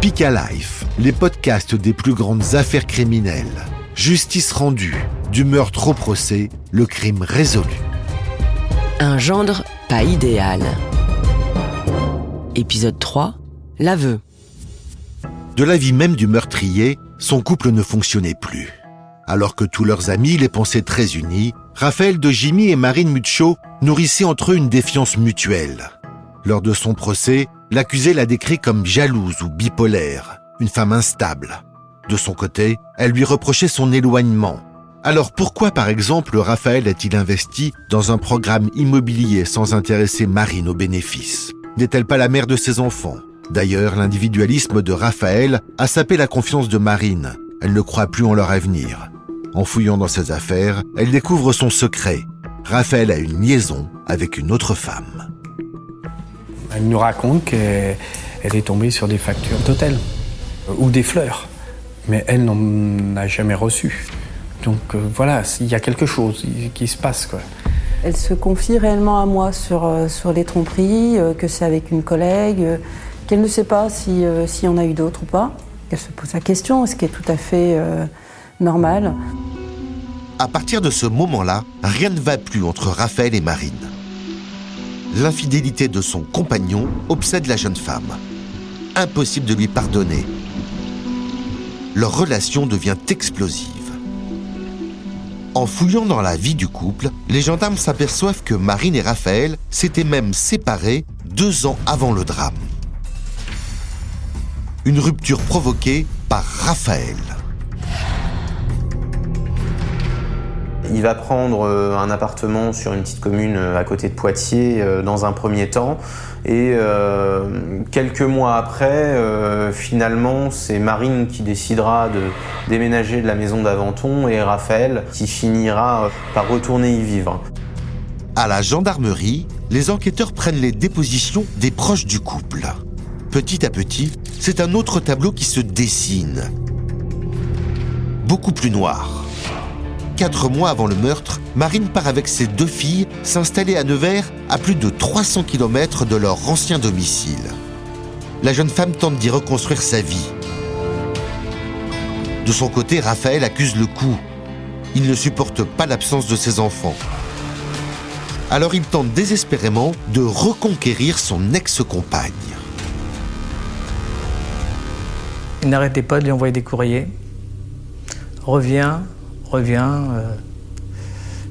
Speak Life, les podcasts des plus grandes affaires criminelles. Justice rendue, du meurtre au procès, le crime résolu. Un gendre pas idéal. Épisode 3, l'aveu. De la vie même du meurtrier, son couple ne fonctionnait plus. Alors que tous leurs amis les pensaient très unis, Raphaël de Jimmy et Marine Mucho nourrissaient entre eux une défiance mutuelle. Lors de son procès, l'accusé l'a décrit comme jalouse ou bipolaire, une femme instable. De son côté, elle lui reprochait son éloignement. Alors pourquoi par exemple Raphaël a-t-il investi dans un programme immobilier sans intéresser Marine aux bénéfices N'est-elle pas la mère de ses enfants? D'ailleurs, l'individualisme de Raphaël a sapé la confiance de Marine. Elle ne croit plus en leur avenir. En fouillant dans ses affaires, elle découvre son secret. Raphaël a une liaison avec une autre femme. Elle nous raconte qu'elle est tombée sur des factures d'hôtel euh, ou des fleurs, mais elle n'en a jamais reçu. Donc euh, voilà, il y a quelque chose qui se passe. Quoi. Elle se confie réellement à moi sur, euh, sur les tromperies, que c'est avec une collègue, qu'elle ne sait pas s'il si y en a eu d'autres ou pas. Elle se pose la question, ce qui est tout à fait normal. À partir de ce moment-là, rien ne va plus entre Raphaël et Marine l'infidélité de son compagnon obsède la jeune femme. Impossible de lui pardonner. Leur relation devient explosive. En fouillant dans la vie du couple, les gendarmes s'aperçoivent que Marine et Raphaël s'étaient même séparés deux ans avant le drame. Une rupture provoquée par Raphaël. Il va prendre euh, un appartement sur une petite commune euh, à côté de Poitiers euh, dans un premier temps. Et quelques mois après, finalement, c'est Marine qui décidera de déménager de la maison d'Aventon et Raphaël qui finira par retourner y vivre. À la gendarmerie, les enquêteurs prennent les dépositions des proches du couple. Petit à petit, c'est un autre tableau qui se dessine. Beaucoup plus noir. Quatre mois avant le meurtre, Marine part avec ses deux filles s'installer à Nevers, à plus de 300 km de leur ancien domicile. La jeune femme tente d'y reconstruire sa vie. De son côté, Raphaël accuse le coup. Il ne supporte pas l'absence de ses enfants. Alors il tente désespérément de reconquérir son ex-compagne. Il n'arrêtait pas de lui envoyer des courriers. Reviens, reviens, euh,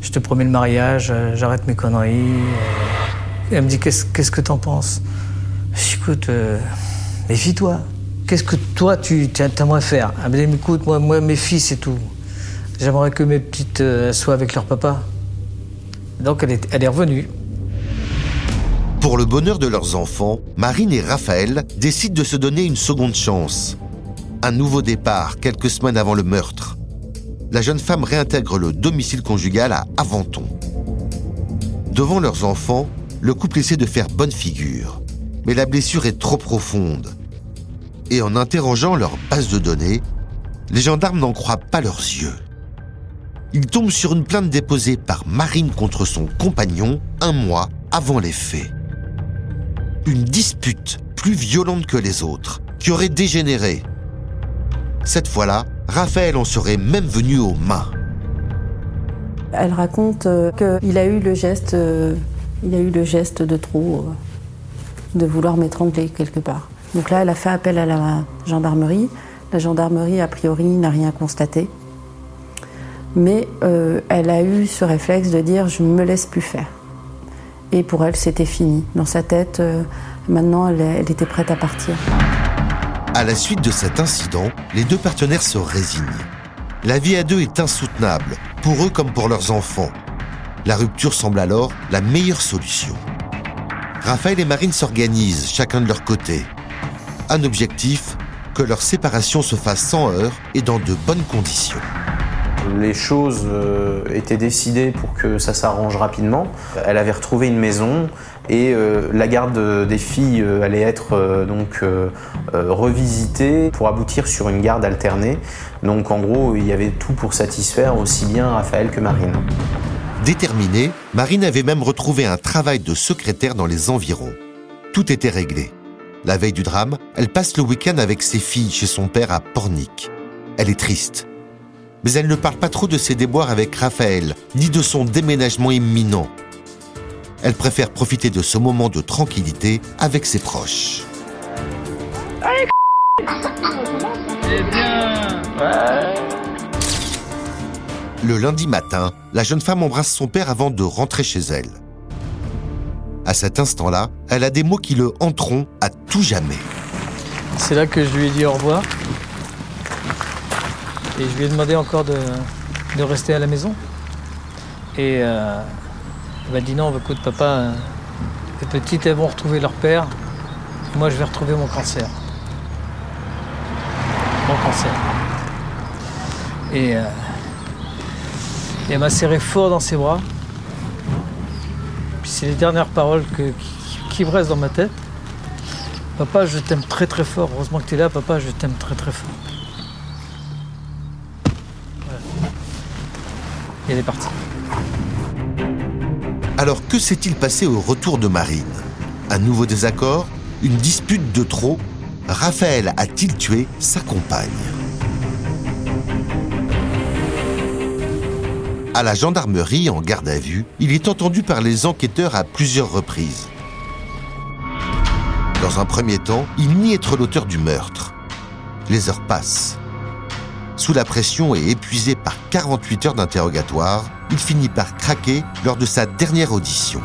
je te promets le mariage, euh, j'arrête mes conneries. Euh. elle me dit Qu'est-ce que que t'en penses? Écoute, méfie-toi. Qu'est-ce que toi tu aimerais faire? Elle me dit Écoute, moi, moi, mes filles, c'est tout. J'aimerais que mes petites soient avec leur papa. Donc elle est revenue. Pour le bonheur de leurs enfants, Marine et Raphaël décident de se donner une seconde chance. Un nouveau départ quelques semaines avant le meurtre la jeune femme réintègre le domicile conjugal à Aventon. Devant leurs enfants, le couple essaie de faire bonne figure. Mais la blessure est trop profonde. Et en interrogeant leur base de données, les gendarmes n'en croient pas leurs yeux. Ils tombent sur une plainte déposée par Marine contre son compagnon un mois avant les faits. Une dispute plus violente que les autres, qui aurait dégénéré. Cette fois-là, Raphaël en serait même venu aux mains. Elle raconte euh, qu'il a eu le geste, euh, il a eu le geste de trop, euh, de vouloir m'étrangler quelque part. Donc là, elle a fait appel à la gendarmerie. La gendarmerie, a priori, n'a rien constaté. Mais elle a eu ce réflexe de dire je ne me laisse plus faire. Et pour elle, c'était fini. Dans sa tête, maintenant, elle était prête à partir. À la suite de cet incident, les deux partenaires se résignent. La vie à deux est insoutenable, pour eux comme pour leurs enfants. La rupture semble alors la meilleure solution. Raphaël et Marine s'organisent, chacun de leur côté. Un objectif, que leur séparation se fasse sans heurts et dans de bonnes conditions. Les choses euh, étaient décidées pour que ça s'arrange rapidement. Elle avait retrouvé une maison et euh, la garde des filles euh, allait être donc revisitée pour aboutir sur une garde alternée. Donc en gros, il y avait tout pour satisfaire aussi bien Raphaël que Marine. Déterminée, Marine avait même retrouvé un travail de secrétaire dans les environs. Tout était réglé. La veille du drame, elle passe le week-end avec ses filles chez son père à Pornic. Elle est triste. Mais elle ne parle pas trop de ses déboires avec Raphaël, ni de son déménagement imminent. Elle préfère profiter de ce moment de tranquillité avec ses proches. Le lundi matin, la jeune femme embrasse son père avant de rentrer chez elle. À cet instant-là, elle a des mots qui le hanteront à tout jamais. C'est là que je lui ai dit au revoir. Et je lui ai demandé encore de, de rester à la maison. Et euh, elle m'a dit non, écoute papa, euh, les petites elles vont retrouver leur père. Moi je vais retrouver mon cancer. Mon cancer. Et, euh, et elle m'a serré fort dans ses bras. Puis c'est les dernières paroles qui, qui restent dans ma tête. Papa, je t'aime très très fort. Heureusement que tu es là, papa, je t'aime très très fort. Elle est partie. Alors que s'est-il passé au retour de Marine? Un nouveau désaccord? Une dispute de trop? Raphaël a-t-il tué sa compagne? À la gendarmerie, en garde à vue, il est entendu par les enquêteurs à plusieurs reprises. Dans un premier temps, il nie être l'auteur du meurtre. Les heures passent. Sous la pression et épuisé par 48 heures d'interrogatoire, il finit par craquer lors de sa dernière audition.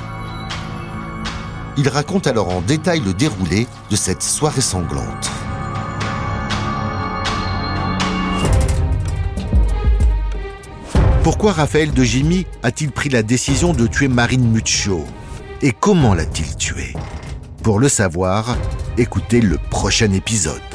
Il raconte alors en détail le déroulé de cette soirée sanglante. Pourquoi Raphaël de Jimmy a-t-il pris la décision de tuer Marine Muccio? Et comment l'a-t-il tuée Pour le savoir, écoutez le prochain épisode.